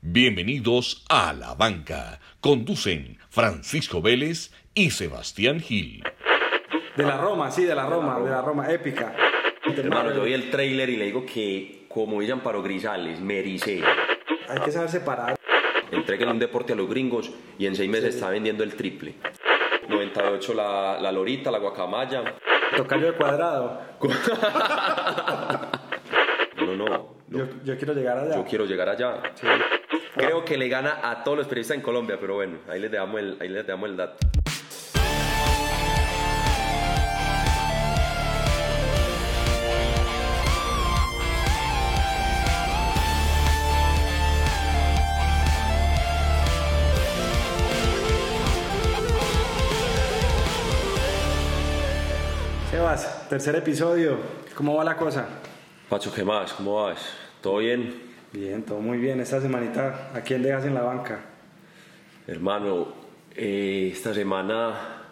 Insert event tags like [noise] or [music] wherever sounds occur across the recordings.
Bienvenidos a La Banca. Conducen Francisco Vélez y Sebastián Gil. De la Roma, sí, de la Roma, de la Roma, épica. Hermano, yo vi el trailer y le digo que, como dicen Paro Grisales, me ericé. Hay que saber separar. Entreguen un deporte a los gringos y en seis meses está vendiendo el triple. 98 la, la lorita, la guacamaya. Tocayo de cuadrado. [laughs] No, no, no. Yo, yo quiero llegar allá. Yo quiero llegar allá. Creo que le gana a todos los periodistas en Colombia, pero bueno, ahí les damos el, ahí les damos el dato. Sebas, tercer episodio. ¿Cómo va la cosa? Pacho, ¿qué más? ¿Cómo vas? ¿Todo bien? Bien, todo muy bien. Esta semanita, ¿a quién dejas en la banca? Hermano, eh, esta semana,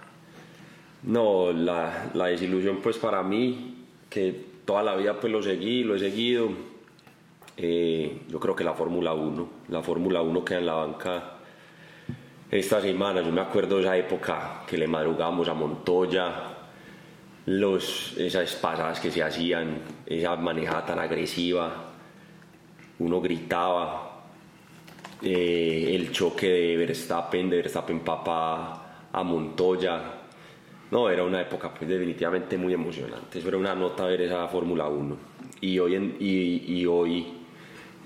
no, la, la desilusión pues para mí, que toda la vida pues lo seguí, lo he seguido, eh, yo creo que la Fórmula 1, la Fórmula 1 queda en la banca esta semana, yo me acuerdo de esa época que le madrugamos a Montoya, los, esas pasadas que se hacían, esa manejada tan agresiva, uno gritaba, eh, el choque de Verstappen, de Verstappen papá a Montoya, no, era una época pues definitivamente muy emocionante, eso era una nota ver esa Fórmula 1 y hoy en, y, hoy,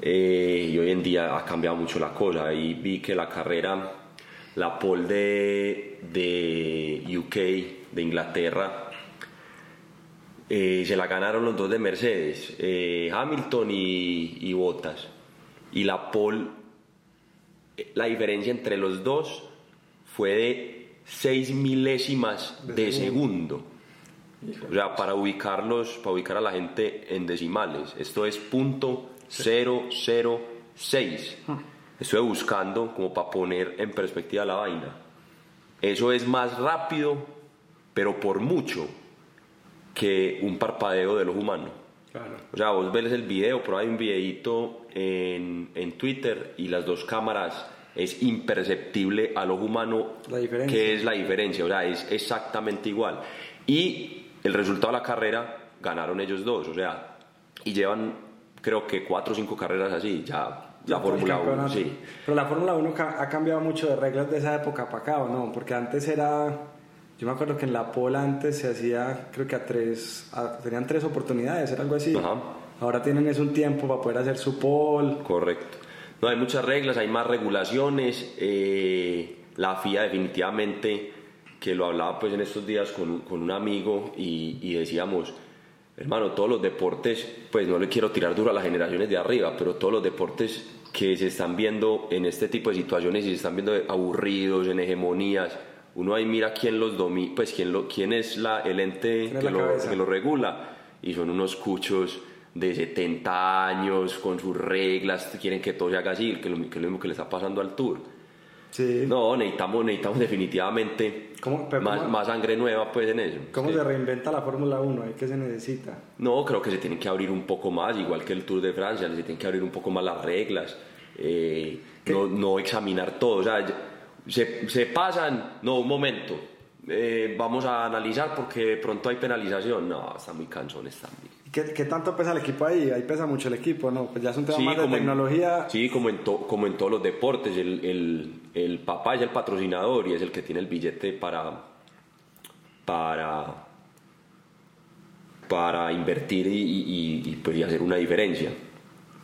eh, y hoy en día ha cambiado mucho la cosa. Y vi que la carrera, la pole de UK, de Inglaterra, eh, se la ganaron los dos de Mercedes, eh, Hamilton y, y Bottas. Y la pole, eh, la diferencia entre los dos fue de 6 milésimas de, segundo. O sea, para ubicarlos, para ubicar a la gente en decimales, esto es punto 006. Estoy buscando como para poner en perspectiva la vaina. Eso es más rápido, pero por mucho que un parpadeo de los humanos. Claro. O sea, vos ves el video, pero hay un videito en, en Twitter y las dos cámaras es imperceptible a los humanos La diferencia. que es la diferencia, o sea, es exactamente igual. Y el resultado de la carrera ganaron ellos dos, o sea, y llevan creo que cuatro o cinco carreras así, ya la el Fórmula 1, campeonato. sí. Pero la Fórmula 1 ca- ha cambiado mucho de reglas de esa época para acá, ¿o no? Porque antes era... Yo me acuerdo que en la pole antes se hacía, creo que a tres... a- tenían tres oportunidades, era algo así. Ajá. Ahora tienen es un tiempo para poder hacer su pole. Correcto. No, hay muchas reglas, hay más regulaciones. eh, la FIA definitivamente, que lo hablaba pues en estos días con, un- con un amigo y, y decíamos, hermano, todos los deportes, pues no le quiero tirar duro a las generaciones de arriba, pero todos los deportes que se están viendo en este tipo de situaciones y se están viendo aburridos, en hegemonías, uno ahí mira quién los domina, pues quién, lo, quién es la, el ente ¿Quién es que la lo, que lo regula y son unos cuchos de 70 años con sus reglas, quieren que todo se haga así, que, lo, que es lo mismo que le está pasando al tour. Sí. No, necesitamos, necesitamos definitivamente ¿Cómo- más, cómo- más sangre nueva pues en eso. ¿Cómo Sí. se reinventa la Fórmula 1? ¿Qué se necesita? No, creo que se tienen que abrir un poco más, igual que el Tour de Francia, se tienen que abrir un poco más las reglas, eh, no, no examinar todo, o sea, se, se pasan, no, un momento, eh, vamos a analizar porque pronto hay penalización, no, están muy cansones también. ¿Qué, qué tanto pesa el equipo ahí? Ahí pesa mucho el equipo, ¿no? Pues ya es un tema más de en- tecnología. sí, como en, to- como en todos los deportes, el, el, el papá es el patrocinador y es el que tiene el billete para, para, para invertir y, y- y, pues, y hacer una diferencia.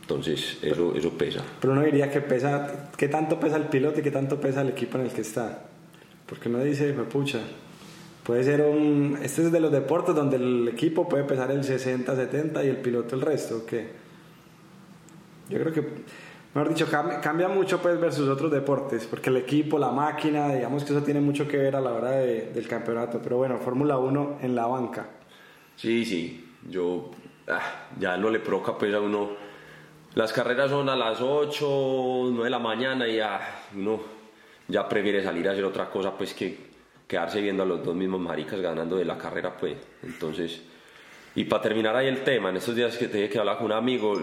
Entonces, eso, eso pesa. Pero uno diría que pesa, ¿qué tanto pesa el piloto y qué tanto pesa el equipo en el que está? Porque uno dice, me pucha, puede ser un... Este es de los deportes donde el equipo puede pesar el 60, 70 y el piloto el resto, ¿o qué? Yo creo que, mejor dicho, cambia, mucho pues versus otros deportes, porque el equipo, la máquina, digamos que eso tiene mucho que ver a la hora de- del campeonato. Pero bueno, Fórmula 1 en la banca. Sí, sí, yo ah, ya no le provoca pues a uno. Las carreras son a las 8, 9 de la mañana y ya uno ya prefiere salir a hacer otra cosa pues que quedarse viendo a los dos mismos maricas ganando de la carrera pues. Entonces, Y para terminar ahí el tema, en estos días que te que hablaba con un amigo,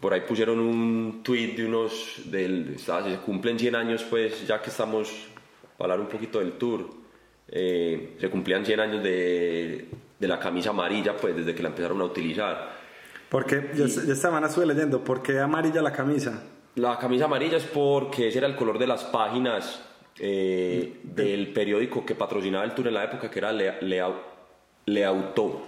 por ahí pusieron un tweet de unos, del, se cumplen 100 años, pues ya que estamos, para hablar un poquito del tour, eh, se cumplían 100 años de, de, la camisa amarilla, pues desde que la empezaron a utilizar. Porque yo, yo esta semana estuve leyendo, ¿por qué amarilla la camisa? La camisa amarilla es porque ese era el color de las páginas eh, del periódico que patrocinaba el tour en la época, que era Le, Le, Leauto.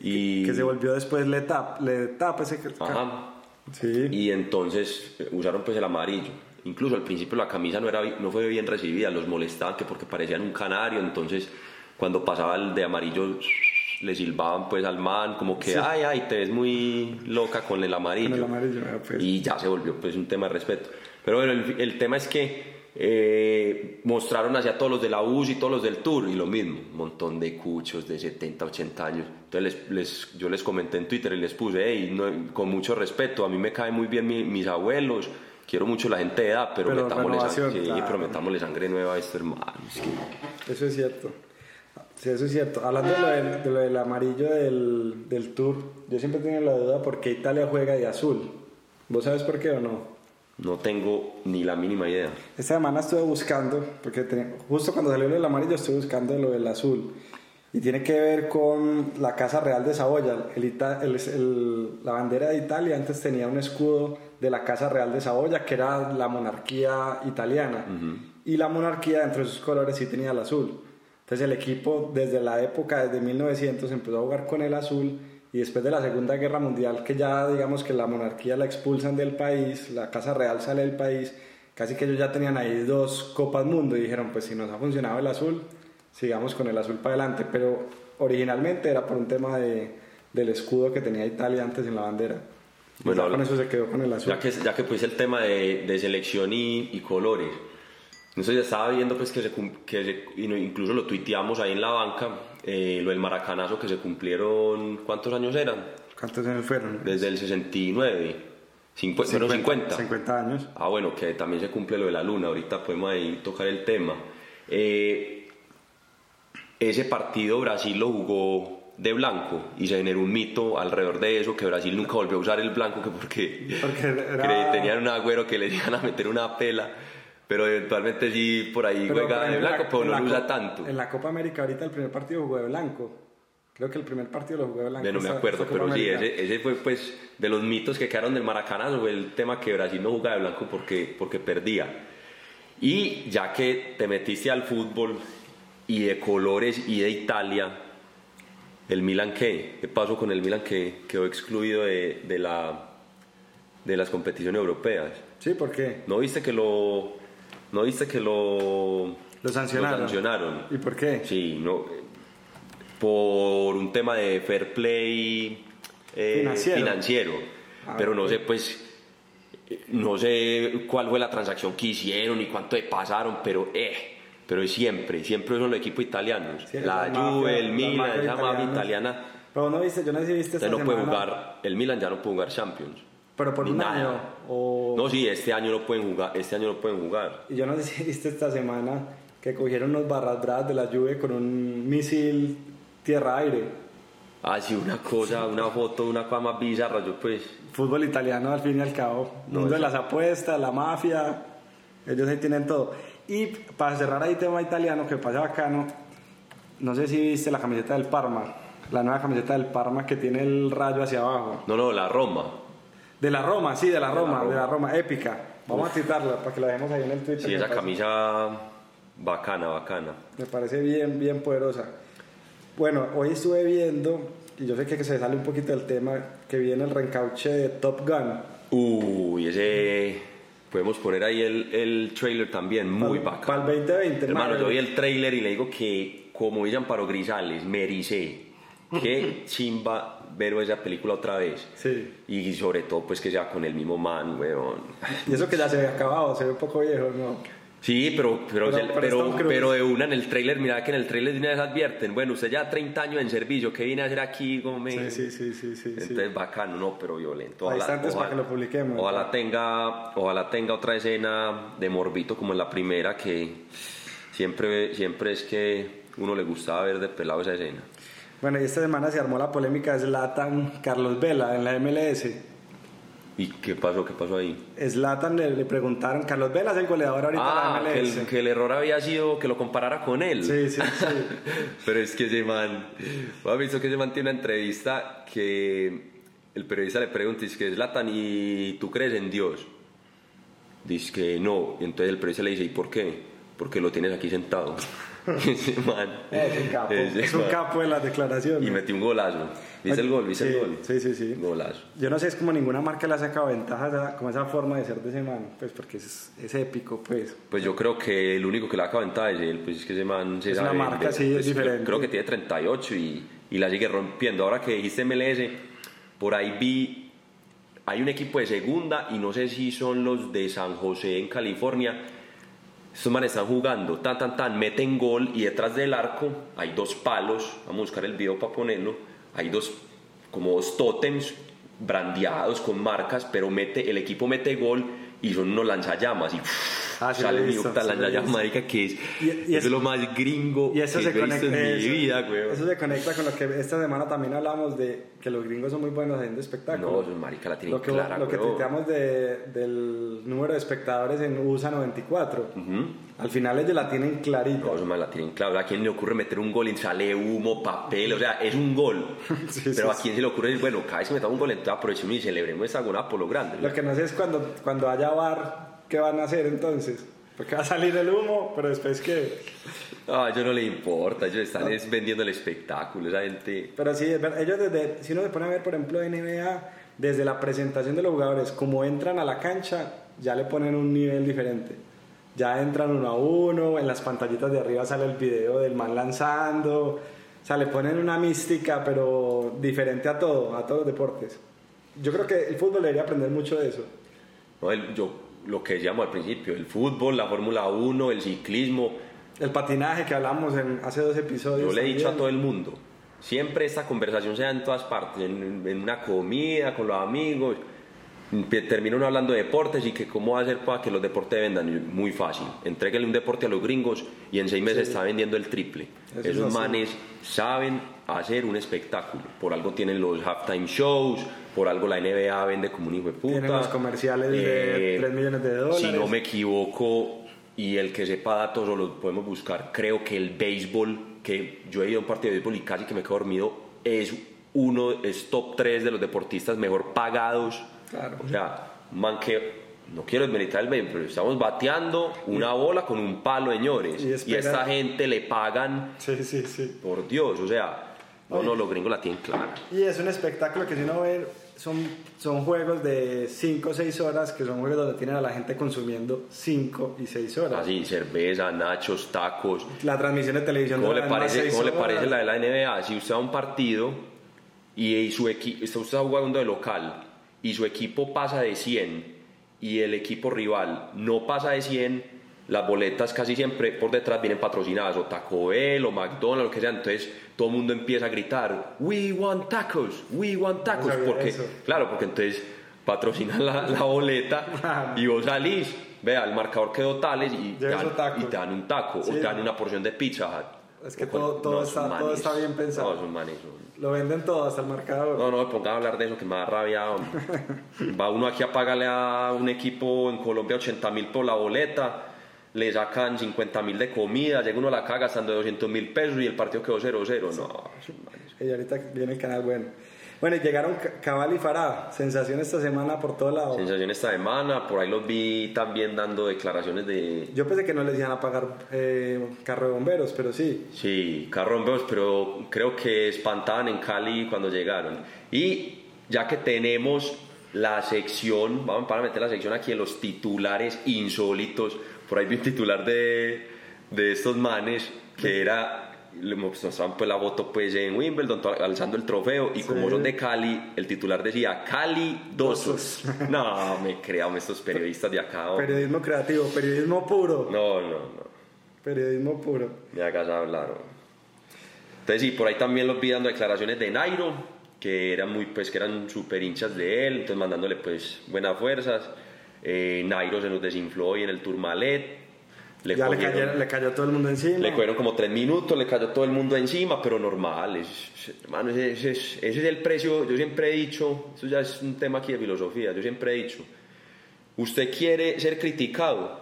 Y, que, se volvió después Le Tap, Le Tap ese Ajá. Sí. Y entonces eh, usaron pues el amarillo. Incluso al principio la camisa no, era, no fue bien recibida, los molestaban que porque parecían un canario, entonces cuando pasaba el de amarillo le silbaban pues al man como que ay ay te ves muy loca con el amarillo, con el amarillo pues. y ya se volvió pues un tema de respeto pero bueno el, el tema es que eh, mostraron hacia todos los de la US y todos los del Tour y lo mismo, un montón de cuchos de 70, 80 años. Entonces les, yo les comenté en Twitter y les puse, hey, con mucho respeto, a mí me caen muy bien mis abuelos, quiero mucho la gente de edad, pero, metámosle, sangre, nueva a esto, hermano. Eso es cierto. Sí, eso es cierto. Hablando de lo del, amarillo del, del Tour, yo siempre tengo la duda por qué Italia juega de azul. ¿Vos sabes por qué o no? No tengo ni la mínima idea. Esta semana estuve buscando, porque justo cuando salió lo del amarillo estuve buscando lo del azul. Y tiene que ver con la Casa Real de Saboya. El, la bandera de Italia antes tenía un escudo de la Casa Real de Saboya, que era la monarquía italiana. Y la monarquía, dentro de sus colores, sí tenía el azul. Entonces el equipo, desde la época, desde 1900, empezó a jugar con el azul y después de la Segunda Guerra Mundial, que ya digamos que la monarquía la expulsan del país, la Casa Real sale del país, casi que ellos ya tenían ahí dos Copas Mundo y dijeron, pues si nos ha funcionado el azul, sigamos con el azul para adelante, pero originalmente era por un tema de, del escudo que tenía Italia antes en la bandera. Bueno, con eso se quedó con el azul. Ya que, ya que pues el tema de, de selección y, y, colores, entonces ya estaba viendo pues que, se, que incluso lo tuiteamos ahí en la banca, eh, lo del maracanazo que se cumplieron, ¿cuántos años eran? ¿Cuántos años fueron? Desde el 69. 50, 50, 50. años. Ah, bueno, que también se cumple lo de la luna, ahorita podemos ahí tocar el tema. Eh, ese partido Brasil lo jugó de blanco y se generó un mito alrededor de eso, que Brasil nunca volvió a usar el blanco, que porque, porque [laughs] tenían un agüero que le iban a meter una pela pero eventualmente sí por ahí juega de blanco, pero no lo usa tanto. En la Copa América ahorita el primer partido jugó de blanco. Creo que el primer partido lo jugó de blanco. no me acuerdo, pero sí, ese, ese, fue pues de los mitos que quedaron del Maracanazo, fue el tema que Brasil no jugaba de blanco porque, porque perdía. Y ya que te metiste al fútbol y de colores y de Italia, ¿el Milan qué? ¿Qué pasó con el Milan que quedó excluido de, de, la, de las competiciones europeas? Sí, ¿por qué? ¿No viste que lo ¿No viste que lo, lo sancionaron? sancionaron? ¿Y por qué? Sí, no, por un tema de fair play eh, financiero. Ah, pero no sé, pues, no sé cuál fue la transacción que hicieron y cuánto le pasaron, pero eh, pero siempre, siempre son los equipos italianos. la, Juve, el Milan, esa mafia italiana. Pero no viste, yo no sé si viste esta no puede jugar, el Milan ya no puede jugar Champions. Pero por un año. O... No, sí, este año no pueden jugar. Este año no pueden jugar. Y yo no sé si viste esta semana que cogieron unos barras bravas de la lluvia con un misil tierra-aire. Ah, sí, una cosa, una foto, una cosa más bizarra, yo pues... Fútbol italiano al fin y al cabo. Mundo de las apuestas, la mafia, ellos ahí tienen todo. Y para cerrar ahí tema italiano, que pasa bacano, no sé si viste la camiseta del Parma, la nueva camiseta del Parma que tiene el rayo hacia abajo. No, no, la Roma. De la Roma, sí, de la Roma, de la Roma, épica. Vamos a citarla para que la dejemos ahí en el Twitter. Sí, esa camisa bacana, bacana. Me parece bien, bien poderosa. Bueno, hoy estuve viendo, y yo sé que se sale un poquito del tema, que viene el reencauche de Top Gun. Uy, ese... Podemos poner ahí el, el trailer también, muy bacano. Para el 2020, hermano. yo vi el trailer y le digo que, como dicen Paro Grisales, me ericé. Qué [laughs] chimba ver esa película otra vez. Sí. Y sobre todo, pues que sea con el mismo man, weón. Y eso que ya se ve acabado, se ve un poco viejo, ¿no? Sí, pero, pero, pero, pero, de una en el trailer, mira que en el trailer de una vez advierten, bueno, usted ya 30 años en servicio, ¿qué viene a hacer aquí? Me... Sí, sí, sí, sí, Entonces bacano, no, pero violento. Ojalá, para que lo publiquemos. Ojalá tenga, ojalá tenga otra escena de morbito como en la primera, que siempre, siempre es que uno le gustaba ver de pelado esa escena. Bueno, y esta semana se armó la polémica de Zlatan Carlos Vela en la MLS. ¿Y qué pasó? ¿Qué pasó ahí? Zlatan le, le preguntaron, Carlos Vela es el goleador ahorita Ah, de que la MLS. el, que el error había sido que lo comparara con él. Sí, sí, sí. [laughs] Pero es que ese man, ¿has visto que ese man tiene una entrevista que el periodista le pregunta, dice que es Latan y tú crees en Dios? Dice que no, y entonces el periodista le dice, ¿y por qué? Porque lo tienes aquí sentado. Ese man. [laughs] Es un capo, ese es un man. capo de las declaraciones. Y metió un golazo. ¿Viste el gol? ¿Viste Sí, el gol? sí, sí, sí. Golazo. Yo no sé, es como ninguna marca le ha sacado ventaja como esa forma de ser de ese man, pues porque es, es épico, pues. Pues yo creo que el único que le acaba ventaja es él, pues es que ese man se Es sabe una marca, sí, es Pues creo- diferente. Creo que tiene 38 y, y la sigue rompiendo. Ahora que dijiste MLS, por ahí vi, hay un equipo de segunda y no sé si son los de San José en California. Estos manes están jugando, tan, tan, tan, meten gol y detrás del arco hay dos palos, vamos a buscar el video para ponerlo, hay dos, como dos tótems brandeados con marcas, pero mete, el equipo mete gol y son unos lanzallamas y Ah, sí sale un sí lanzallamas, marica, que es, Y- y eso es- lo más gringo Y eso que se he visto conecta, en mi eso- vida, güey. eso se conecta con lo que esta semana también hablamos de que los gringos son muy buenos haciendo espectáculos. No, esos marica la tienen lo que, clara, Lo que tuiteamos de, del número de espectadores en USA 94. Al final ellos la tienen clarita. No, eso la tienen claro. ¿A quién le ocurre meter un gol y sale humo, papel? O sea, es un gol. [laughs] Sí, Pero sí, a quién se le ocurre decir, bueno, cada vez que metamos un gol, entonces aprovechemos y celebremos esa gol por lo grande. Lo que no sé es cuando, cuando haya bar, ¿qué van a hacer entonces? Porque va a salir el humo, pero después que... Ah, ellos no le importa, ellos están es vendiendo el espectáculo, esa gente. Pero sí, es verdad, ellos desde, si uno se pone a ver, por ejemplo, NBA, desde la presentación de los jugadores, como entran a la cancha, ya le ponen un nivel diferente. Ya entran uno a uno, en las pantallitas de arriba sale el video del man lanzando, o sea, le ponen una mística, pero diferente a todo, a todos los deportes. Yo creo que el fútbol debería aprender mucho de eso. No, el- yo, lo que decíamos al principio, el fútbol, la Fórmula 1, el ciclismo, El patinaje que hablamos en, hace dos episodios. yo le he dicho a todo el mundo, siempre esta conversación se da en todas partes, en, en una comida, con los amigos. Termina uno hablando de deportes y que cómo hacer para que los deportes vendan. Muy fácil. Entréguenle un deporte a los gringos y en seis meses está vendiendo el triple. Eso es Esos manes saben hacer un espectáculo. Por algo tienen los halftime shows, por algo la NBA vende como un hijo de puta. Tienen los comerciales de 3 millones de dólares. Si no me equivoco, y el que sepa datos o lo podemos buscar, creo que el béisbol, que yo he ido a un partido de béisbol y casi que me quedo dormido, es uno, es top 3 de los deportistas mejor pagados. Claro. O sea, un man que, no quiero desmeritar el pero estamos bateando una bola con un palo, señores. Y Y, a esta gente le pagan, Sí, sí, sí. por Dios, o sea, no, no, los gringos la tienen clara. Y es un espectáculo que si uno ve, son, son juegos de 5 o 6 horas, que son juegos donde tienen a la gente consumiendo 5 y 6 horas. Así, cerveza, nachos, tacos. La transmisión de televisión ¿Cómo le, parece, ¿Cómo le parece la de la NBA? Si usted va a un partido y, y su equipo, usted está jugando de local y su equipo pasa de 100 y el equipo rival no pasa de 100, las boletas casi siempre por detrás vienen patrocinadas o Taco Bell o McDonald's, lo que sea. Entonces todo el mundo empieza a gritar, We want tacos, we want tacos. sabía porque, eso. claro, porque entonces patrocinan la, la boleta y vos salís. Vea, el marcador quedó tales y te, dan, y te dan un taco Sí. o te dan una porción de pizza. Es que todo- todo está- todo está bien pensado. No, esos manes son- Lo venden todo, hasta el marcador. No, no me pongan a hablar de eso que me da rabia. hombre. Va uno aquí a pagarle a un equipo en Colombia 80 mil por la boleta, le sacan 50 mil de comida, llega uno a la caga gastando 200 mil pesos y el partido quedó 0-0. No, esos manes. Y ahorita viene el canal bueno. Bueno, y llegaron Ca- Cabal y Farah. Sensación esta semana por todo lado. Sensación esta semana, por ahí los vi también dando declaraciones de, Yo pensé que no les iban a pagar eh, carro de bomberos, pero sí. Sí, carrombeos, pero creo que espantaban en Cali cuando llegaron. Y ya que tenemos la sección, vamos para meter la sección aquí de los titulares insólitos. Por ahí vi un titular de, de estos manes que era, le mostraban pues la foto pues en Wimbledon alzando el trofeo y como Sí. son de Cali, el titular decía Cali dosos. [laughs] No, me crean estos periodistas de acá. Periodismo creativo, periodismo puro. No, no, no. Periodismo puro. Me hagas hablar. Entonces sí, por ahí también los vi dando declaraciones de Nairo, que eran muy, pues que eran súper hinchas de él, entonces mandándole pues buenas fuerzas. Eh, Nairo se nos desinfló hoy en el Tourmalet. Le ya le cayó, le cayó todo el mundo encima. Le cogieron como tres minutos, le cayó todo el mundo encima, pero normal. es- hermano, ese, ese es, ese es el precio. Yo siempre he dicho, eso ya es un tema aquí de filosofía. Yo siempre he dicho, usted quiere ser criticado,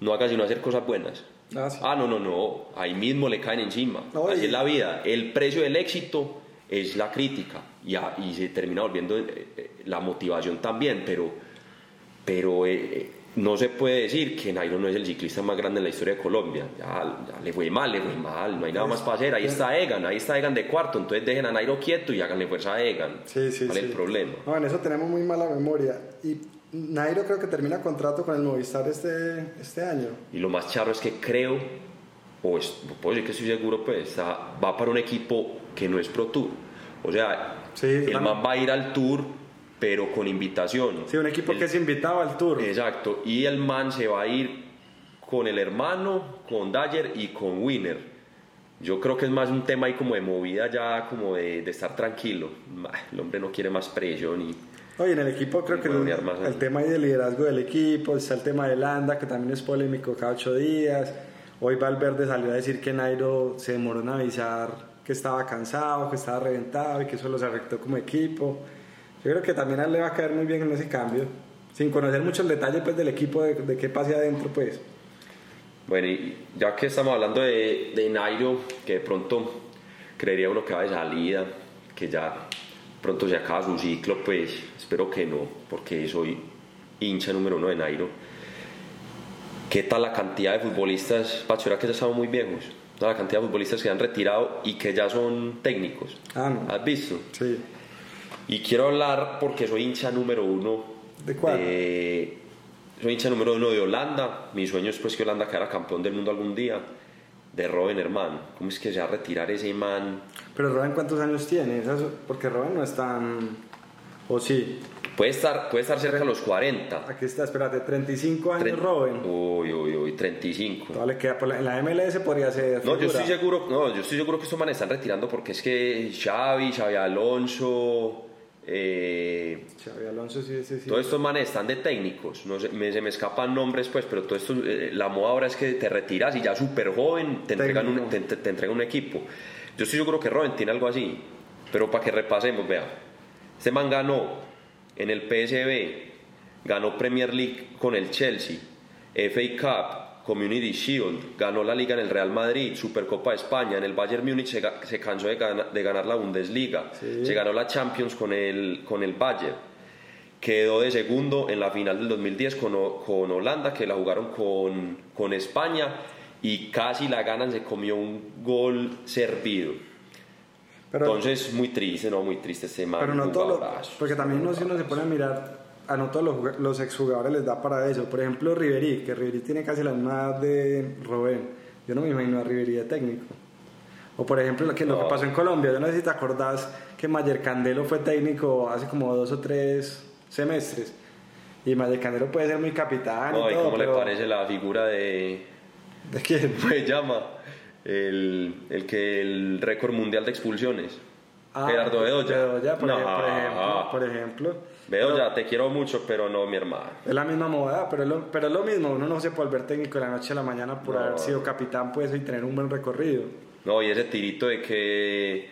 no haga sino hacer cosas buenas. Ah, sí. Ah, no, no, no. Ahí mismo le caen encima. No, Así y- es la vida. El precio del éxito es la crítica. Y, a- y se termina volviendo eh, eh, la motivación también. Pero, pero eh, eh, no se puede decir que Nairo no es el ciclista más grande en la historia de Colombia. Ya, ya le fue mal, le fue mal. No hay nada más para hacer. Ahí está Egan. Ahí está Egan de cuarto. Entonces dejen a Nairo quieto y háganle fuerza a Egan. Sí, sí, ¿Cuál es sí. el problema? No, en eso tenemos muy mala memoria. Y Nairo creo que termina contrato con el Movistar este, este año. Y lo más charro es que creo, o es- puedo decir que estoy seguro, pues está- va para un equipo que no es Pro Tour. O sea, Sí, el man va a ir al Tour, pero con invitación. Sí, un equipo El- que es invitado al Tour. Exacto, y el man se va a ir con el hermano, con Dyer y con Winner. Yo creo que es más un tema ahí como de movida ya, como de, de estar tranquilo. El hombre no quiere más presión y... Oye, en el equipo creo que el, el tema ahí del liderazgo del equipo, está el tema de Landa, que también es polémico cada ocho días. Hoy Valverde salió a decir que Nairo se demoró en avisar que estaba cansado, que estaba reventado y que eso los afectó como equipo. Yo creo que también a él le va a caer muy bien en ese cambio, sin conocer mucho el detalle pues, del equipo, de, de qué pase adentro, pues. Bueno, y ya que estamos hablando de, de Nairo, que de pronto creería uno que va de salida, que ya pronto se acaba su ciclo, pues espero que no, porque soy hincha número uno de Nairo. ¿Qué tal la cantidad de futbolistas, Pacho, era que ya estamos muy viejos? La cantidad de futbolistas que han retirado y que ya son técnicos. Ah, no. ¿Has visto? Sí. Y quiero hablar porque soy hincha número uno. ¿De cuál? de- soy hincha número uno de Holanda. Mi sueño es pues que Holanda quedara campeón del mundo algún día. De Robben, hermano. ¿Cómo es que se va a retirar ese man? Pero Robin, ¿cuántos años tiene? Porque Robin no es tan... ¿O sí? Puede estar, puede estar cerca de los 40. Aquí está, espérate, 35 años Tre- Robin. Uy, uy, uy, 35. Todavía le queda por la- en la MLS podría ser. No, yo estoy seguro, no, yo estoy seguro que estos manes están retirando porque es que Xavi, Xavi Alonso, eh, Xavi Alonso, sí, sí, sí. Todos estos manes están de técnicos, no sé, me, se me escapan nombres pues, pero todo esto, eh, la moda ahora es que te retiras y ya súper joven te entregan, un, te, te- te entregan un equipo. Yo estoy seguro que Robin tiene algo así, pero para que repasemos, vea, este man ganó en el PSB, ganó Premier League con el Chelsea, FA Cup, Community Shield, ganó la Liga en el Real Madrid, Supercopa de España, en el Bayern Múnich se, se cansó de, gana- de ganar la Bundesliga, Sí. se ganó la Champions con el, con el Bayern, quedó de segundo en la final del 2010 con, con Holanda, que la jugaron con, con España y casi la ganan, se comió un gol servido. pero, Entonces, muy triste, no, muy triste este man. pero no todo lo-. Porque también uno, si uno se pone a mirar, a no todos los, los exjugadores les da para eso. Por ejemplo, Riverí, que Riverí tiene casi la misma edad de Robén. Yo no me imagino a Riverí de técnico. O por ejemplo, lo que, lo que No. pasó en Colombia. Yo no sé si te acordás que Mayer Candelo fue técnico hace como dos o tres semestres. Y Mayer Candelo puede ser muy capitán. No, y ¿y todo, cómo le pero- parece la figura de. ¿De quién? [laughs] ¿Cómo se llama? El, el que el récord mundial de expulsiones. Ah, Gerardo Bedoya. Bedoya, por, No. ejemplo. Por ejemplo. Bedoya, te quiero mucho, pero no, mi hermano. Es la misma moda, pero es lo, pero es lo mismo. Uno no se puede volver técnico de la noche a la mañana por No. haber sido capitán pues, y tener un buen recorrido. No, y ese tirito de que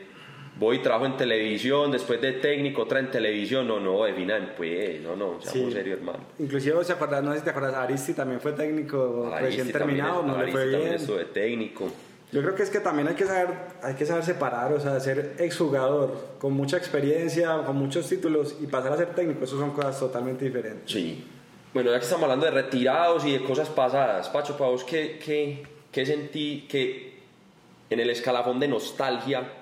voy y trabajo en televisión, después de técnico, otra en televisión. No, no, definan, pues. No, no, seamos Sí. serios, hermano. Inclusive, ¿se acuerdan? no sé si te acuerdas, Aristi también fue técnico Aristi recién terminado, es- no le Aristi fue también bien. estuvo de técnico. Yo creo que es que también hay que saber, hay que saber separar, o sea, ser exjugador con mucha experiencia, con muchos títulos y pasar a ser técnico, eso son cosas totalmente diferentes. Sí. Bueno, ya que estamos hablando de retirados y de cosas pasadas, Pacho, para vos, ¿qué, qué, qué sentí que en el escalafón de nostalgia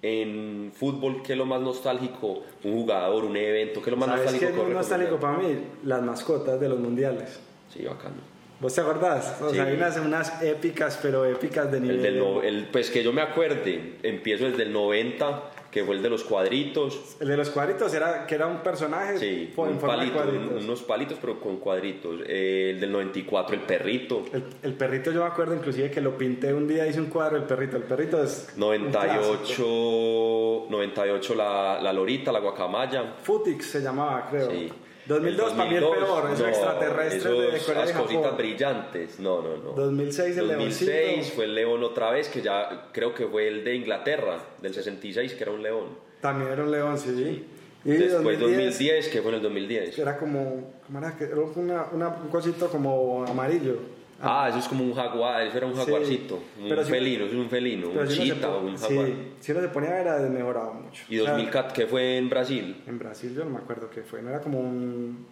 en fútbol, qué es lo más nostálgico? Un jugador, un evento, ¿qué es lo más ¿Sabes nostálgico? qué es muy vos nostálgico para mí? Las mascotas de los mundiales. Sí, bacano. ¿Vos te acordás? O sea, Sí. hay unas, unas épicas, pero épicas de nivel. El del no- el, pues que yo me acuerde, empiezo desde el 90, que fue el de los cuadritos. El de los cuadritos era que era un personaje Sí, en un forma de palito, un- cuadritos. unos palitos, pero con cuadritos. Eh, el del 94, el perrito. El, el perrito yo me acuerdo inclusive que lo pinté un día, hice un cuadro del perrito. El perrito es un clásico. 98, 98 la, la lorita, la guacamaya. Futix se llamaba, creo. Sí. 2002 para mí el peor, esos no, extraterrestres de Corea Las cositas Japón. brillantes, no, no, no. 2006 el 2006 leoncito. fue el león otra vez, que ya creo que fue el de Inglaterra, del 66, que era un león. También era un león, sí. Y Después 2010, 2010, que fue en el 2010. que era como, ¿cómo era? Que Era una, una- un cosito como amarillo. Ah, eso es como un jaguar, eso era un Sí, jaguarcito, un pero si- felino, eso es un felino, un si uno chita o un jaguar. Sí, si uno se ponía a ver, ha desmejorado mucho. Y O sea, 2004, que fue en Brasil, en Brasil yo no me acuerdo qué fue, no era como un...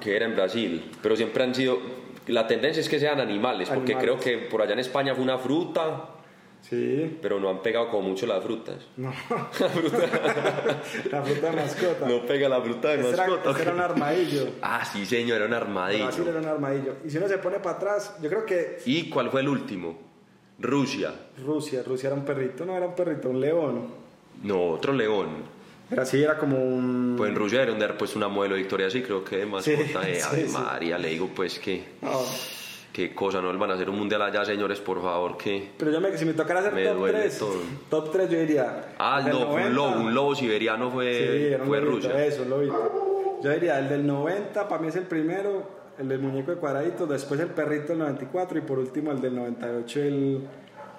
que era en Brasil, pero siempre han sido, la tendencia es que sean animales, porque Animales. creo que por allá en España fue una fruta, Sí, pero no han pegado como mucho las frutas. no, [laughs] La fruta la fruta de mascota. no pega la fruta de Ese era, mascota. era un armadillo. Ah, sí, señor, era un armadillo. Brasil era un armadillo. Y si uno se pone para atrás, yo creo que ¿Y cuál fue el último? Rusia. Rusia, Rusia era un perrito, no era un perrito, un león. No, otro león. Era así, era como un... Pues en Rusia era donde era pues una modelo de Victoria, sí, creo que de mascota de [laughs] sí, Ave sí. María. Le digo pues que, No, qué cosa, no van a hacer un mundial allá, señores, por favor, que... pero yo me, si me tocara hacer Me top duele 3, todo. top 3 yo diría... Ah, no, fue un 90, lobo, un lobo siberiano Sí, fue, era un fue lobito, Rusia. Eso, lobito. Yo diría el del 90, para mí es el primero, el del muñeco de cuadraditos, después el perrito del 94 y por último el del 98, el,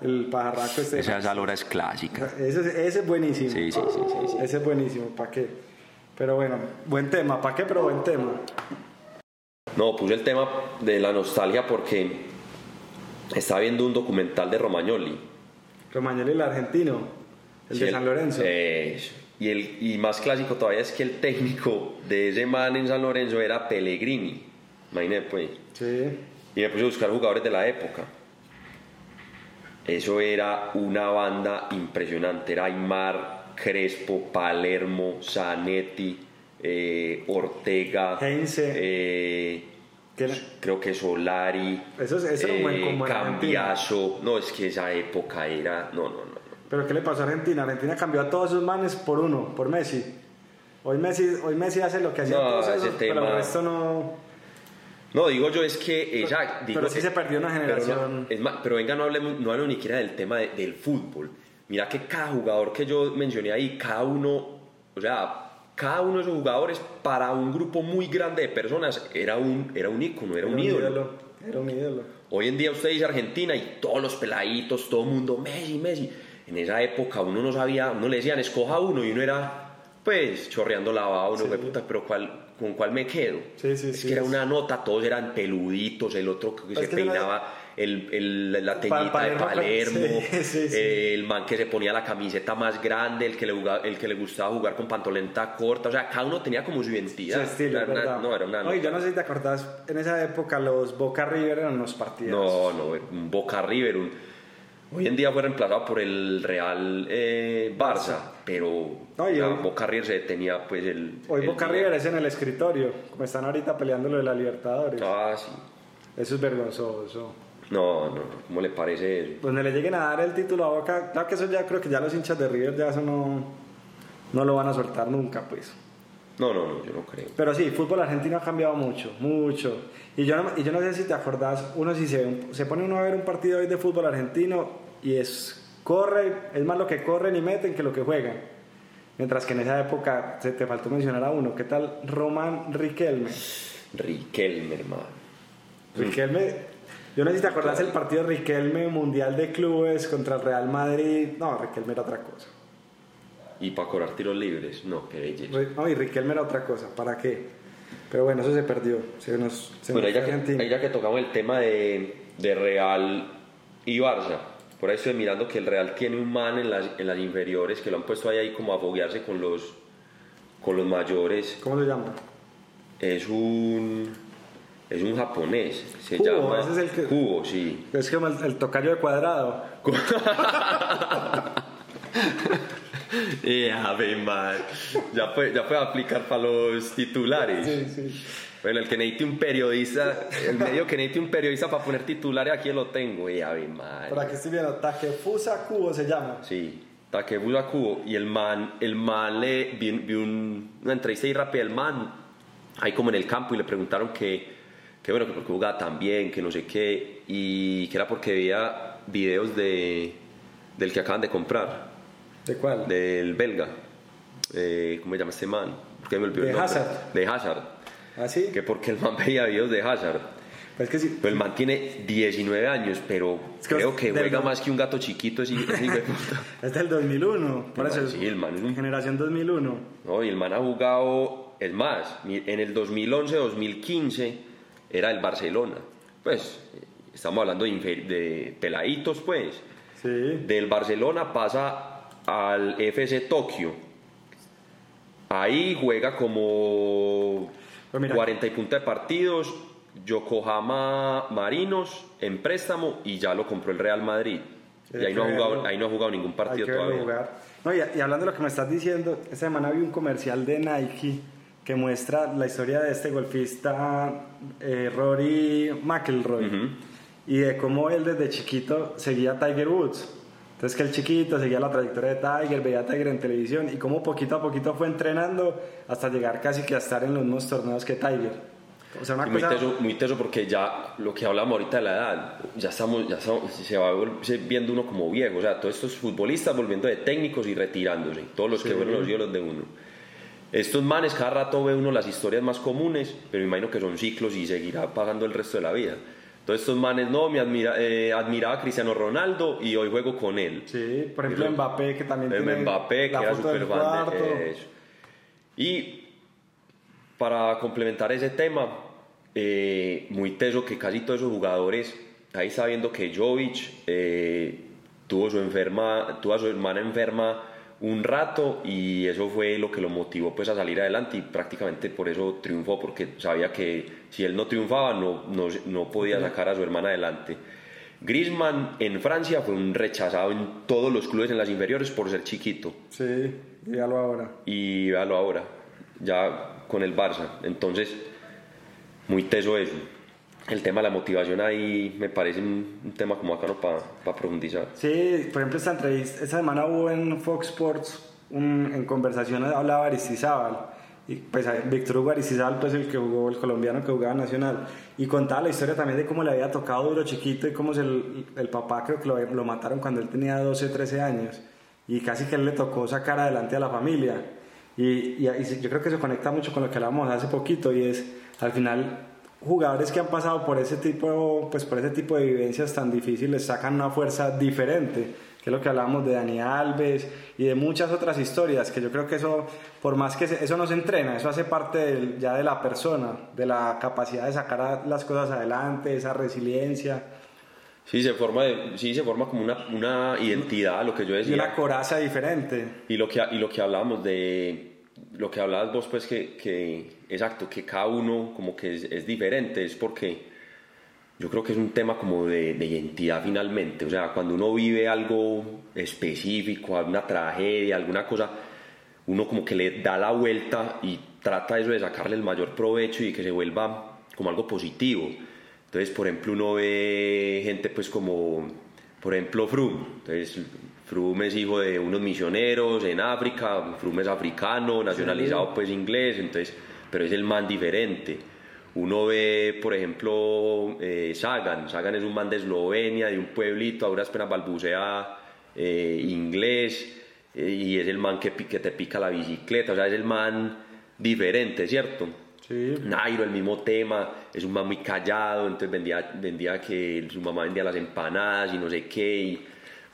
el pajarraco este. Esa salora es clásica. Ese, es- ese es buenísimo. Sí, sí, sí, sí, sí. Ese es buenísimo, ¿para qué? Pero bueno, buen tema, ¿para qué? Pero buen tema. No, puse el tema de la nostalgia porque estaba viendo un documental de Romagnoli. Romagnoli el argentino, el Sí, de San Lorenzo. Eso. Y, el, y más clásico todavía es que el técnico de ese man en San Lorenzo era Pellegrini. Imagínate, pues. Sí. Y me puse a buscar jugadores de la época. Eso era una banda impresionante. Era Aymar, Crespo, Palermo, Zanetti, eh, Ortega, Heinze. eh, creo que Solari, Eso es- eso era un buen combo en Cambiaso. No, es que esa época era. No, no, no. Pero ¿qué le pasó a Argentina? Argentina cambió a todos sus manes por uno, por Messi. Hoy Messi, hoy Messi hace lo que hacía No, todos esos, pero tema- el resto no... No, digo yo es que ella... pero digo, sí se perdió una pero no, generación. es más, pero venga, no hablemos, no hablo ni siquiera del tema de- del fútbol. Mira que cada jugador que yo mencioné ahí, cada uno, o sea, cada uno de esos jugadores para un grupo muy grande de personas era un, era un ícono, era un ídolo. Era un ídolo. Hoy en día usted dice Argentina y todos los peladitos, todo el mundo, Messi, Messi. En esa época uno no sabía, uno le decían, escoja uno y uno era, pues, chorreando lavado, uno, Sí. puta, pero ¿cuál, ¿con cuál me quedo? Sí, sí, es que era una nota, todos eran peluditos, el otro que Es se que peinaba, el, el- la teñita de Palermo, Palermo, [laughs] sí, sí, sí. eh, el man que se ponía la camiseta más grande, el que le, jugaba- el que le gustaba jugar con pantolenta corta, o sea, cada uno tenía como su Su identidad. estilo, Era no, era una Oye, yo no sé si te acordás, en esa época los Boca River eran unos partidos. No, no, un Boca River. un- hoy en día fue reemplazado por el Real eh, Barça, pero No, y la hoy- Boca River se tenía pues el. Hoy el Boca. River es en el escritorio, como están ahorita peleando lo de la Libertadores. Ah, sí. Eso es vergonzoso. No, no, ¿cómo le parece eso? Donde le lleguen a dar el título a Boca, claro que eso ya creo que ya los hinchas de River ya eso no, no lo van a soltar nunca, pues. No, no, no, yo no creo. Pero sí, fútbol argentino ha cambiado mucho, mucho. Y yo no, y yo no sé si te acordás, uno si se, un- se pone uno a ver un partido hoy de fútbol argentino y es corre, es más lo que corren y meten que lo que juegan. Mientras que en esa época se te faltó mencionar a uno, ¿qué tal Román Riquelme? Riquelme, hermano. Riquelme, yo no sé si te acordás el partido de Riquelme Mundial de Clubes contra el Real Madrid. No, Riquelme era otra cosa. Y para cobrar tiros libres, no, qué belleza. No, y Riquelme era otra cosa, ¿para qué? Pero bueno, eso se perdió. Se nos, se Bueno, nos ya, que, ya que tocamos el tema de, de Real y Barça, por ahí estoy mirando que el Real tiene un man en las, en las inferiores que lo han puesto ahí, ahí como a foguearse con los, con los mayores. ¿Cómo se llama? Es un, es un japonés, se Kubo, llama ese es el que- Kubo, sí. Es como el, el tocayo de cuadrado. [laughs] Eh, ave madre. Ya fue, ya fue a aplicar para los titulares. sí. Bueno, el que necesite un periodista, el medio que necesite un periodista para poner titulares, aquí lo tengo. Eh, ave madre. Por aquí estoy viendo, Takefusa Kubo se llama. Sí, Takefusa Kubo. Y el man, el man le vi, vi un- una entrevista ahí rápida del man, ahí como en el campo, y le preguntaron que, que bueno, que porque jugaba tan bien, que no sé qué, y que era porque veía videos de, del que acaban de comprar, ¿De cuál? del belga. Eh, ¿Cómo se llama este man? que me olvidó ¿De el. Hazard? De Hazard. ¿Ah, sí? Que porque el man [laughs] veía videos de Hazard. Pues que sí. Pero el man tiene 19 años, pero Es que creo que juega más que un gato chiquito ese, ese. [laughs] Es del 2001. Por eso sí, el man es un- generación 2001. No, y el man ha jugado, es más, en el 2011-2015 era el Barcelona. Pues, estamos hablando de, peladitos, pues. Sí. Del Barcelona pasa al FC Tokio. Ahí juega como Pues mira. 40 y punta de partidos. Yokohama Marinos en préstamo y ya lo compró el Real Madrid. Sí, Y ahí no, ha jugado, verlo. ahí no ha jugado ningún partido todavía. No, y, y hablando de lo que me estás diciendo, esta semana vi un comercial de Nike que muestra la historia de este golfista eh, Rory McIlroy y de cómo él desde chiquito seguía a Tiger Woods. Entonces que el chiquito seguía la trayectoria de Tiger, veía a Tiger en televisión y cómo poquito a poquito fue entrenando hasta llegar casi que a estar en los mismos torneos que Tiger. O sea, una muy, cosa... teso, muy teso porque ya lo que hablamos ahorita de la edad, ya estamos, ya estamos- se va viendo uno como viejo, o sea, todos estos futbolistas volviendo de técnicos y retirándose, todos los que fueron los ídolos de uno. Estos manes, cada rato ve uno las historias más comunes, pero me imagino que son ciclos y seguirá pagando el resto de la vida. Entonces estos manes, no, me admira, eh, admiraba a Cristiano Ronaldo y hoy juego con él. Sí, por ejemplo Eso- Mbappé que también El tiene Mbappé, que la era foto del súper fan de eso. Y para complementar ese tema, eh, muy teso que casi todos esos jugadores, ahí está viendo que Jovic eh, tuvo, su enferma, tuvo a su hermana enferma un rato y eso fue lo que lo motivó pues a salir adelante y prácticamente por eso triunfó porque sabía que si él no triunfaba no, no, no podía sacar a su hermana adelante. Griezmann en Francia fue un rechazado en todos los clubes en las inferiores por ser chiquito Sí, dígalo ahora. y véalo ahora, ya con el Barça. Entonces, muy teso eso. El tema de la motivación ahí me parece un, un tema como bacano para profundizar. Sí, por ejemplo, esta entrevista, esta semana hubo en Fox Sports, un- en conversaciones hablaba Aristizábal. Y pues a- Víctor Hugo Aristizábal, pues el que jugó, el colombiano que jugaba Nacional. Y contaba la historia también de cómo le había tocado duro chiquito y cómo el, el papá creo que lo, lo mataron cuando él tenía 12, 13 años. Y casi que él le tocó sacar adelante a la familia. Y, y- y yo creo que se conecta mucho con lo que hablábamos hace poquito y es, al final, jugadores que han pasado por ese tipo, pues por ese tipo de vivencias tan difíciles sacan una fuerza diferente, que es lo que hablábamos de Dani Alves y de muchas otras historias, que yo creo que eso, por más que se- eso no se entrena, eso hace parte del- ya de la persona, de la capacidad de sacar las cosas adelante, esa resiliencia Sí, se forma, de- sí, se forma como una, una identidad, lo que yo y decía. una coraza diferente. Y lo que, y lo que hablábamos de, lo que hablabas vos, pues que, que exacto, que cada uno como que es, es diferente, es porque yo creo que es un tema como de, de identidad finalmente, o sea, cuando uno vive algo específico, alguna tragedia, alguna cosa, uno como que le da la vuelta y trata eso de sacarle el mayor provecho y que se vuelva como algo positivo. Entonces, por ejemplo, uno ve gente pues como, por ejemplo, Froome. Entonces, Froome es hijo de unos misioneros en África, Froome es africano, nacionalizado pues inglés, entonces, pero es el man diferente. Uno ve, por ejemplo, eh, Sagan. Sagan es un man de Eslovenia, de un pueblito, ahora apenas balbucea eh, inglés, eh, y es el man que, que te pica la bicicleta, o sea, es el man diferente, ¿cierto? Sí. Nairo, el mismo tema, es un man muy callado, entonces vendía, vendía que su mamá vendía las empanadas y no sé qué. Y,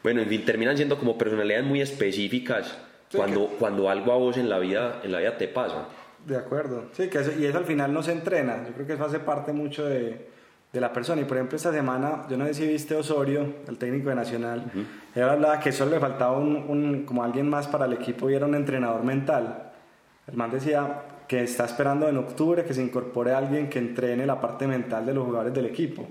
bueno, en fin, terminan siendo como personalidades muy específicas cuando, cuando algo a vos en la vida, en la vida te pasa. De acuerdo. Sí, que eso, y eso al final no se entrena. Yo creo que eso hace parte mucho de, de la persona. Y por ejemplo, esta semana, yo no sé si viste Osorio, el técnico de Nacional, él hablaba que solo le faltaba un, un- como alguien más para el equipo y era un entrenador mental. El man decía que está esperando en octubre que se incorpore alguien que entrene la parte mental de los jugadores del equipo.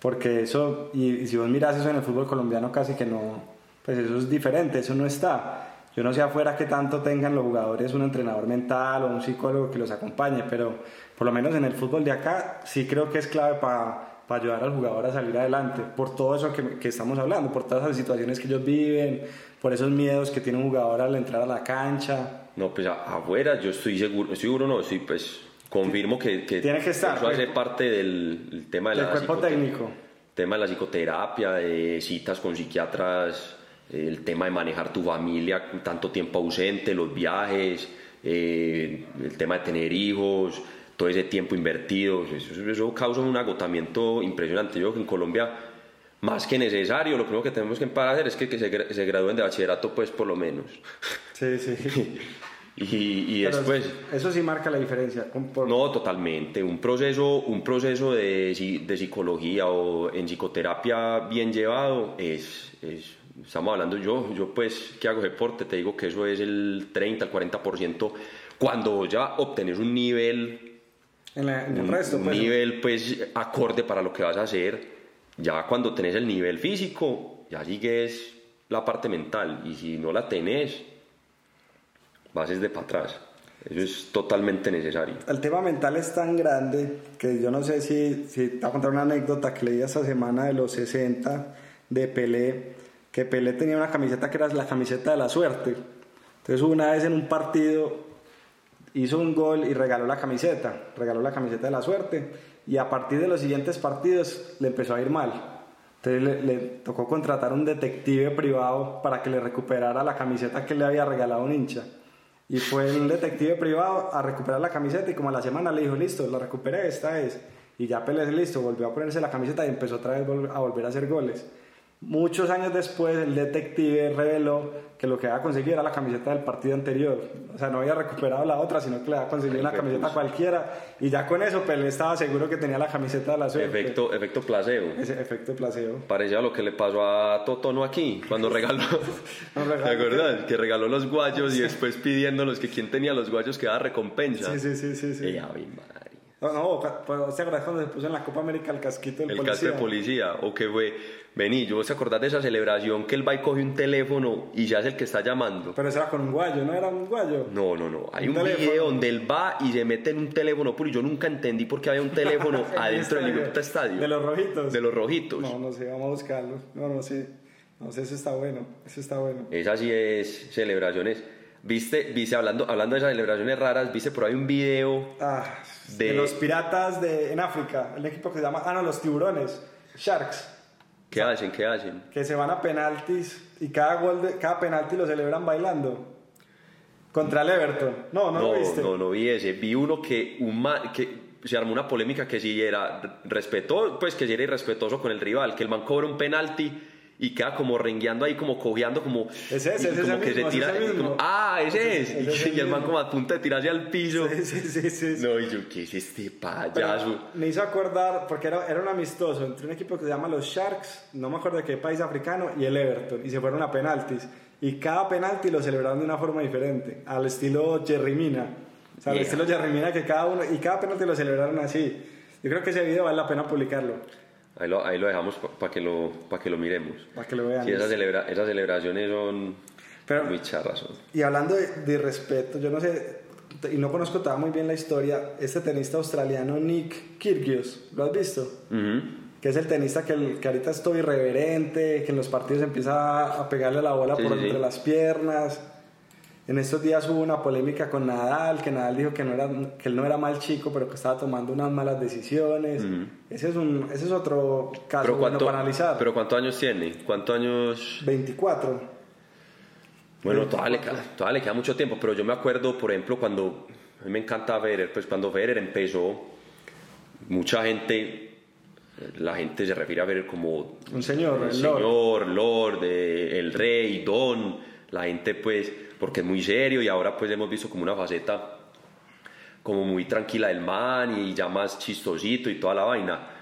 Porque eso, y, y si vos miras eso en el fútbol colombiano, casi que no, pues eso es diferente, eso no está. Yo no sé afuera que tanto tengan los jugadores un entrenador mental o un psicólogo que los acompañe, pero por lo menos en el fútbol de acá sí creo que es clave para ayudar al jugador a salir adelante, por todo eso que, que estamos hablando, por todas las situaciones que ellos viven, por esos miedos que tiene un jugador al entrar a la cancha. No, pues afuera yo estoy seguro, estoy seguro no, sí, pues confirmo que, que Tiene que estar, eso hace pues. parte del el tema de Del la cuerpo técnico. tema de la psicoterapia, de citas con psiquiatras, el tema de manejar tu familia tanto tiempo ausente, los viajes, eh, el tema de tener hijos, todo ese tiempo invertido, eso, eso causa un agotamiento impresionante. Yo creo que en Colombia, más que necesario, lo primero que tenemos que empezar a hacer es que, que se, se gradúen de bachillerato, pues por lo menos. Sí, sí. [laughs] Y, y después... Eso sí marca la diferencia. por- No, totalmente. Un proceso, un proceso de, de psicología o en psicoterapia bien llevado es, es- estamos hablando yo, yo pues que hago deporte, te digo que eso es el 30, el 40% cuando ya obtenés un nivel, en, la- en el resto, un pues. nivel pues acorde para lo que vas a hacer, ya cuando tenés el nivel físico, ya sigues la parte mental y si no la tenés, vas desde para atrás. Eso es totalmente necesario. El tema mental es tan grande que yo no sé si, si te voy a contar una anécdota que leí esta semana de los 60 de Pelé, que Pelé tenía una camiseta que era la camiseta de la suerte. Entonces una vez en un partido hizo un gol y regaló la camiseta, regaló la camiseta de la suerte y a partir de los siguientes partidos le empezó a ir mal. Entonces le, tocó contratar un detective privado para que le recuperara la camiseta que le había regalado un hincha. Y fue el detective privado a recuperar la camiseta y como a la semana le dijo, listo, la recuperé, esta es. Y ya Pelé listo, volvió a ponerse la camiseta y empezó otra vez a volver a hacer goles. Muchos años después el detective reveló que lo que había conseguido era la camiseta del partido anterior. O sea, no había recuperado la otra, sino que le había conseguido una camiseta cualquiera. Y ya con eso Pelé estaba seguro que tenía la camiseta de la suerte. Efecto, efecto placebo. Ese efecto placebo. Parecía lo que le pasó a Totono aquí, cuando regaló. [laughs] No, ¿Te acuerdas? Que regaló los guayos y después pidiéndolos que quien tenía los guayos que daba recompensa. Sí, sí, sí, sí. sí. Ave María. No, no, pues, ¿te acuerdas cuando se puso en la Copa América el casquito del El policía? caso de policía, o que fue, vení, yo se acordás de esa celebración que el va y coge un teléfono y ya es el que está llamando. Pero eso era con un guayo, ¿no era un guayo? No, no, no. Hay Un un, video donde él va y se mete en un teléfono puro y yo nunca entendí por qué había un teléfono [laughs] El adentro del puta estadio. De los rojitos. De los rojitos. No, no sé, vamos a buscarlo. No, no sé. No sé, eso está bueno. Eso está bueno. Esa sí es celebraciones. Viste, viste hablando, hablando de esas celebraciones raras, viste por ahí un video. Ah, de... De- los piratas de, en África. El equipo que se llama. Ah, no, los tiburones. Sharks. ¿Qué hacen? ¿Qué hacen? Que se van a penaltis y cada gol de cada penalti lo celebran bailando. Contra el Everton. No, no, No, lo viste. no, no vi ese. Vi uno que, un ma- que se armó una polémica que si era respetó, pues que si era irrespetuoso con el rival, que el man cobra un penalti y queda como rengueando ahí, como cojeando, como. Ese es, y ese es como que mismo, se ese tira. es el mismo. como, ah, ese es. Ese es el y el man como a punto de tirarse al piso. Sí, sí, sí. No, y yo, ¿qué es este Pero payaso? me hizo acordar, porque era, era un amistoso entre un equipo que se llama los Sharks, no me acuerdo de qué país africano, y el Everton, y se fueron a penaltis. Y cada penalti lo celebraron de una forma diferente, al estilo Jerry Mina. O sea, al Yeah. estilo Jerry Mina, que cada uno, y cada penalti lo celebraron así. Yo creo que ese video vale la pena publicarlo, Ahí lo, ahí lo dejamos para que, lo, pa' que lo miremos. para que lo vean. Sí, esas, celebra- esas celebraciones son Pero- muy charras. son. Y hablando de, de respeto, yo no sé, y no conozco todavía muy bien la historia, este tenista australiano Nick Kyrgios, ¿lo has visto? Ujú. que es el tenista que, el- que ahorita es todo irreverente, que en los partidos empieza a pegarle la bola Sí, por sí, entre las piernas. En estos días hubo una polémica con Nadal, que Nadal dijo que, no era, que él no era mal chico, pero que estaba tomando unas malas decisiones. ese, es un, ese es otro caso Pero, bueno ¿cuánto, para analizar. pero ¿cuántos años tiene? ¿Cuántos años? 24. Bueno, todavía le, queda, todavía le queda mucho tiempo, pero yo me acuerdo, por ejemplo, cuando a mí me encanta Federer, pues cuando Federer empezó, mucha gente, la gente se refiere a Federer como Un señor, el el Lord. señor, Lord, eh, el rey, Don, la gente pues, porque es muy serio y ahora pues hemos visto como una faceta como muy tranquila del man y ya más chistosito y toda la vaina.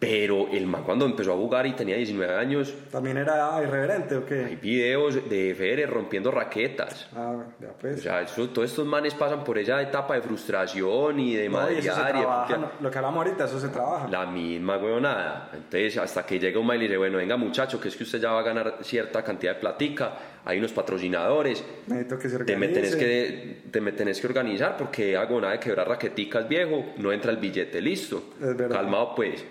Pero el man cuando empezó a jugar y tenía 19 años, ¿También era irreverente o qué? hay videos de Federer rompiendo raquetas. Ah, ya O pues. sea, eso- todos estos manes pasan por esa etapa de frustración y de No, eso se trabaja, no, lo que hablamos ahorita, eso se trabaja. La misma huevonada. Entonces, hasta que llega un mail y dice, bueno, venga muchacho, que es que usted ya va a ganar cierta cantidad de platica, hay unos patrocinadores, Necesito que se te me, tenés que, te me tenés que organizar porque hago nada de quebrar raqueticas, viejo, no entra el billete, listo. Es verdad. Calmado pues.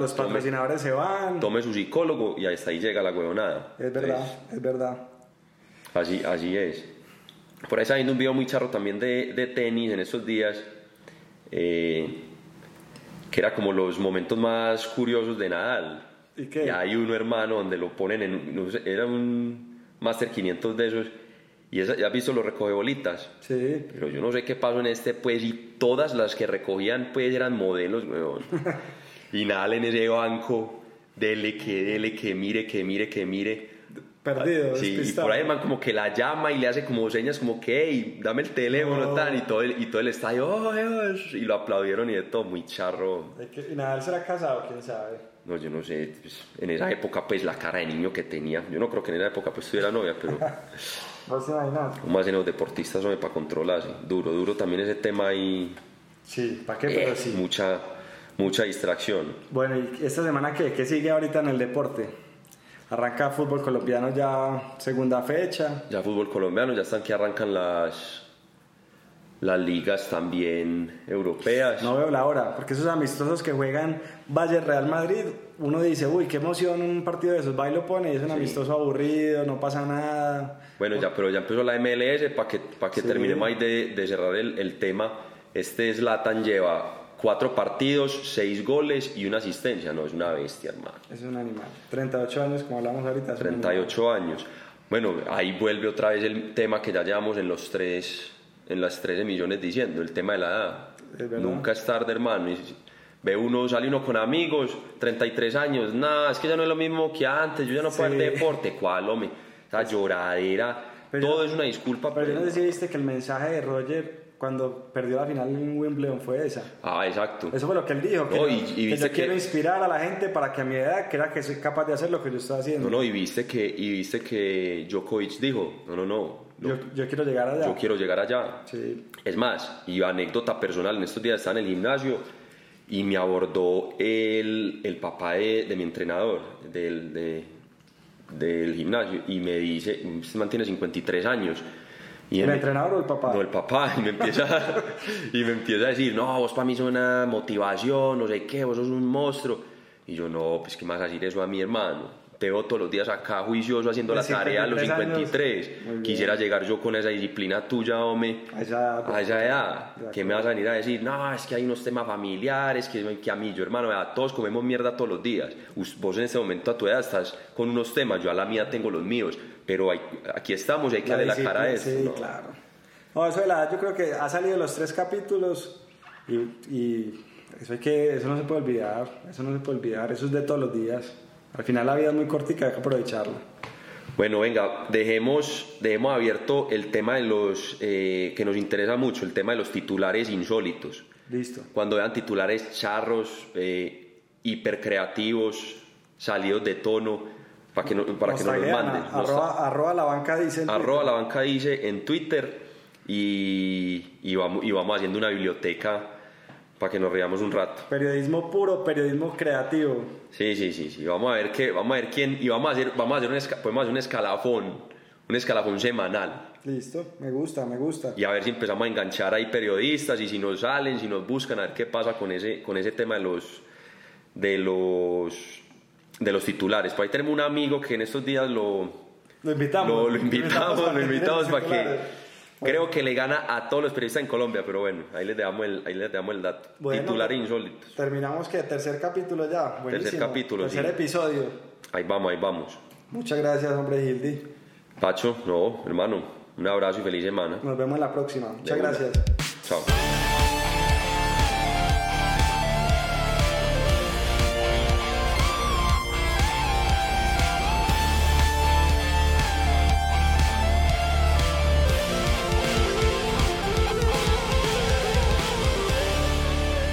Los tome- patrocinadores se van. Tome su psicólogo y hasta ahí llega la huevonada. Es verdad, es verdad. Así, así es. Por ahí está viendo un video muy charro también de, de tenis en estos días, eh, que era como los momentos más curiosos de Nadal. ¿Y qué? hay uno hermano donde lo ponen en, no sé, era un Master 500 de esos, Y esa, ya has visto los recoge bolitas. Sí. Pero yo no sé qué pasó en este, pues, y todas las que recogían, pues, eran modelos, weón. [laughs] y nada, en ese banco, dele que, dele que mire, que mire, que mire. Perdido, Sí, y por ahí el man como que la llama y le hace como señas como que, hey, dame el teléfono, No. tan, y todo el, y todo el estadio, "Oh, Dios", y lo aplaudieron y de todo, muy charro. Y Nadal será casado, quién sabe. No, yo no sé, pues, en esa época, pues, la cara de niño que tenía. Yo no creo que en esa época, pues, tuviera novia, pero... [laughs] ¿Vos te imaginas? Como hacen los deportistas, hombre, para controlarse. Duro, duro también ese tema ahí. Sí, ¿para qué? eh, Pero sí. Mucha, mucha distracción. Bueno, ¿y esta semana qué? ¿Qué sigue ahorita en el deporte? Arranca fútbol colombiano ya segunda fecha. Ya fútbol colombiano, ya están que arrancan las, las ligas también europeas. No veo la hora, porque esos amistosos que juegan Bayern Real Madrid, uno dice, uy, qué emoción un partido de esos, va y lo pone, y es un amistoso aburrido, no pasa nada. Bueno, ya, pero ya empezó la MLS, para que, para que Sí. terminemos ahí de, de cerrar el, el tema. Este Zlatan lleva cuatro partidos, seis goles y una asistencia. No, es una bestia, hermano. Es un animal. 38 años, como hablamos ahorita. es un 38 años. Bueno, ahí vuelve otra vez el tema que ya llevamos en los tres, en las 13 millones diciendo, el tema de la edad. Es. Nunca es tarde, hermano. Y ve uno, sale uno con amigos, 33 años, nada, es que ya no es lo mismo que antes, yo ya no puedo Sí. hacer deporte, ¿cuál, hombre? Esa lloradera, Pero todo es una disculpa. Pero yo no pero- sé si viste que el mensaje de Roger cuando perdió la final en Wimbledon fue esa. Ah, exacto. Eso fue lo que él dijo, que, No, y- y que viste yo que- quiero inspirar a la gente para que a mi edad crea que soy capaz de hacer lo que yo estoy haciendo. No, no, y viste que, y viste que Djokovic dijo, no, no, no, no, yo, yo quiero llegar allá. yo quiero llegar allá. Sí. Es más, y anécdota personal, en estos días estaba en el gimnasio y me abordó el, el papá de, de mi entrenador del, de- del gimnasio y me dice, este man tiene 53 años. Y ¿El él me- entrenador o el papá? No, el papá, y me empieza, [laughs] y me empieza a decir, no, vos para mí sos una motivación, no sé qué, vos sos un monstruo. Y yo, no, pues qué más decir eso a mi hermano. Te veo todos los días acá juicioso haciendo la tarea a los 53 años. 53. Muy bien. Quisiera llegar yo con esa disciplina tuya, hombre. A esa edad. A esa edad, De que me vas a venir a decir, no, es que hay unos temas familiares, que, que a mí, yo hermano, vea, todos comemos mierda todos los días. Vos en este momento a tu edad estás con unos temas, yo a la mía tengo los míos, pero hay- aquí estamos y hay que darle la cara a esto. Sí, ¿no? claro. No, eso de la edad, yo creo que ha salido los tres capítulos y, y eso hay que, eso no se puede olvidar, eso no se puede olvidar, eso es de todos los días. Al final la vida es muy cortica, hay que aprovecharla. Bueno, venga, dejemos, dejemos abierto el tema de los eh, que nos interesa mucho, el tema de los titulares insólitos. Listo. Cuando vean titulares charros, eh, hipercreativos, salidos de tono, para que, no, para que nos los manden. Nos- Arroba, arroba la banca dice. en arroba la banca dice en Twitter y, y vamos, y vamos haciendo una biblioteca para que nos riamos un rato. Periodismo puro, periodismo creativo. Sí, sí, sí, sí. Vamos a ver qué, vamos a ver quién y vamos a hacer, vamos a hacer un, esca- podemos hacer un escalafón, un escalafón semanal Listo, me gusta, me gusta. y a ver si empezamos a enganchar ahí periodistas y si nos salen, si nos buscan, a ver qué pasa con ese, con ese tema de los, de los, de los titulares. Por ahí tenemos un amigo que en estos días lo, Lo invitamos. lo, lo invitamos, lo invitamos para que creo que le gana a todos los periodistas en Colombia, pero bueno, ahí les damos el, ahí les damos el dato. Bueno, Titulares insólitos. Terminamos que tercer capítulo ya. Buenísimo. capítulo, Tercer sí. episodio. Ahí vamos, ahí vamos. Muchas gracias, hombre Gildi. Pacho, no, hermano, un abrazo y feliz semana. Nos vemos en la próxima. Muchas gracias. Chao.